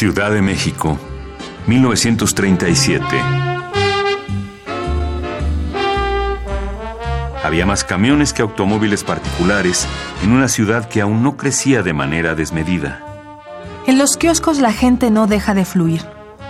Ciudad de México, 1937. Había más camiones que automóviles particulares en una ciudad que aún no crecía de manera desmedida. En los kioscos la gente no deja de fluir.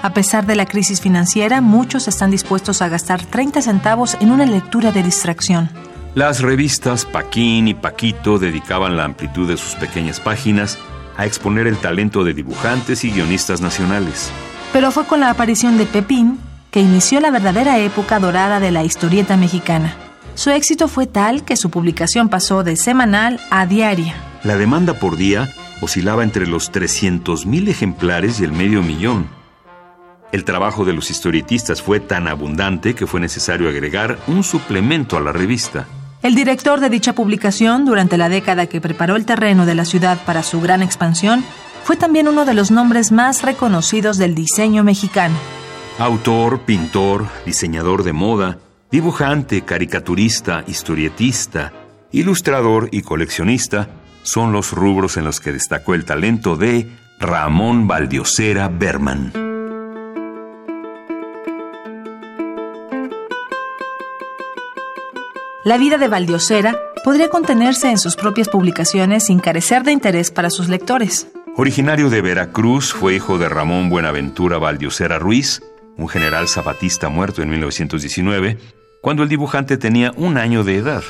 A pesar de la crisis financiera, muchos están dispuestos a gastar 30 centavos en una lectura de distracción. Las revistas Paquín y Paquito dedicaban la amplitud de sus pequeñas páginas a exponer el talento de dibujantes y guionistas nacionales. Pero fue con la aparición de Pepín que inició la verdadera época dorada de la historieta mexicana. Su éxito fue tal que su publicación pasó de semanal a diaria. La demanda por día oscilaba entre los 300.000 ejemplares y el medio millón. El trabajo de los historietistas fue tan abundante que fue necesario agregar un suplemento a la revista. El director de dicha publicación, durante la década que preparó el terreno de la ciudad para su gran expansión, fue también uno de los nombres más reconocidos del diseño mexicano. Autor, pintor, diseñador de moda, dibujante, caricaturista, historietista, ilustrador y coleccionista son los rubros en los que destacó el talento de Ramón Valdiosera Berman. La vida de Valdiosera podría contenerse en sus propias publicaciones sin carecer de interés para sus lectores. Originario de Veracruz, fue hijo de Ramón Buenaventura Valdiosera Ruiz, un general zapatista muerto en 1919, cuando el dibujante tenía un año de edad.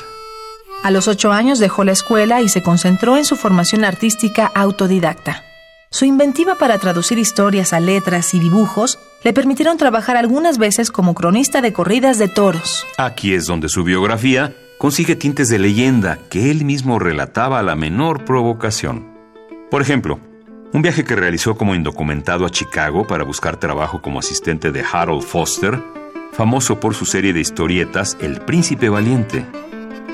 A los ocho años dejó la escuela y se concentró en su formación artística autodidacta. Su inventiva para traducir historias a letras y dibujos le permitieron trabajar algunas veces como cronista de corridas de toros. Aquí es donde su biografía consigue tintes de leyenda que él mismo relataba a la menor provocación. Por ejemplo, un viaje que realizó como indocumentado a Chicago para buscar trabajo como asistente de Harold Foster, famoso por su serie de historietas El Príncipe Valiente.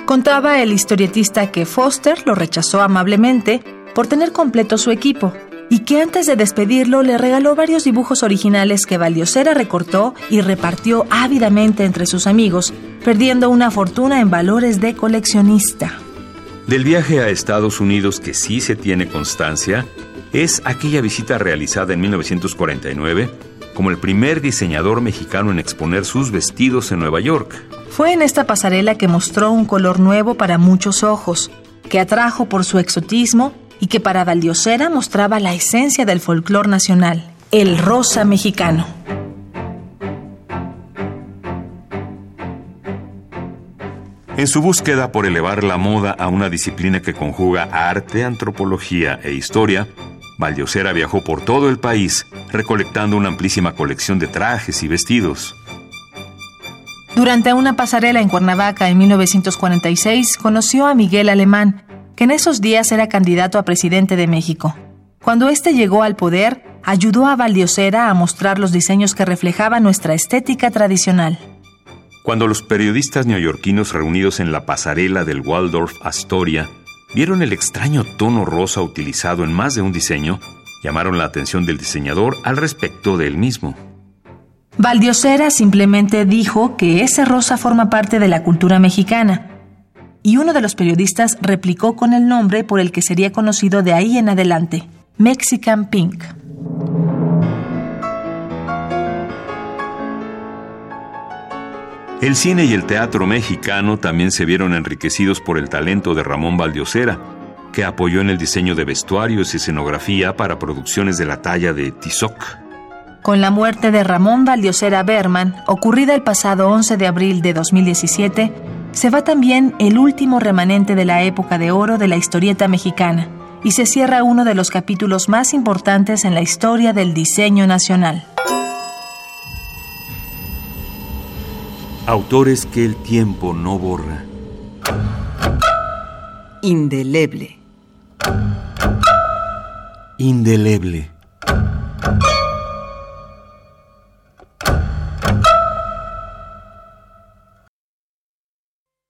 Contaba el historietista que Foster lo rechazó amablemente por tener completo su equipo y que antes de despedirlo le regaló varios dibujos originales que Valdiosera recortó y repartió ávidamente entre sus amigos, perdiendo una fortuna en valores de coleccionista. Del viaje a Estados Unidos que sí se tiene constancia, es aquella visita realizada en 1949 como el primer diseñador mexicano en exponer sus vestidos en Nueva York. Fue en esta pasarela que mostró un color nuevo para muchos ojos, que atrajo por su exotismo y que para Valdiosera mostraba la esencia del folclor nacional, el rosa mexicano. En su búsqueda por elevar la moda a una disciplina que conjuga arte, antropología e historia, Valdiosera viajó por todo el país recolectando una amplísima colección de trajes y vestidos. Durante una pasarela en Cuernavaca en 1946 conoció a Miguel Alemán, que en esos días era candidato a presidente de México. Cuando éste llegó al poder, ayudó a Valdiosera a mostrar los diseños que reflejaban nuestra estética tradicional. Cuando los periodistas neoyorquinos reunidos en la pasarela del Waldorf Astoria vieron el extraño tono rosa utilizado en más de un diseño, llamaron la atención del diseñador al respecto de él mismo. Valdiosera simplemente dijo que ese rosa forma parte de la cultura mexicana y uno de los periodistas replicó con el nombre por el que sería conocido de ahí en adelante, Mexican Pink. El cine y el teatro mexicano también se vieron enriquecidos por el talento de Ramón Valdiosera, que apoyó en el diseño de vestuarios y escenografía para producciones de la talla de Tizoc. Con la muerte de Ramón Valdiosera Berman, ocurrida el pasado 11 de abril de 2017, se va también el último remanente de la época de oro de la historieta mexicana y se cierra uno de los capítulos más importantes en la historia del diseño nacional. Autores que el tiempo no borra. Indeleble. Indeleble.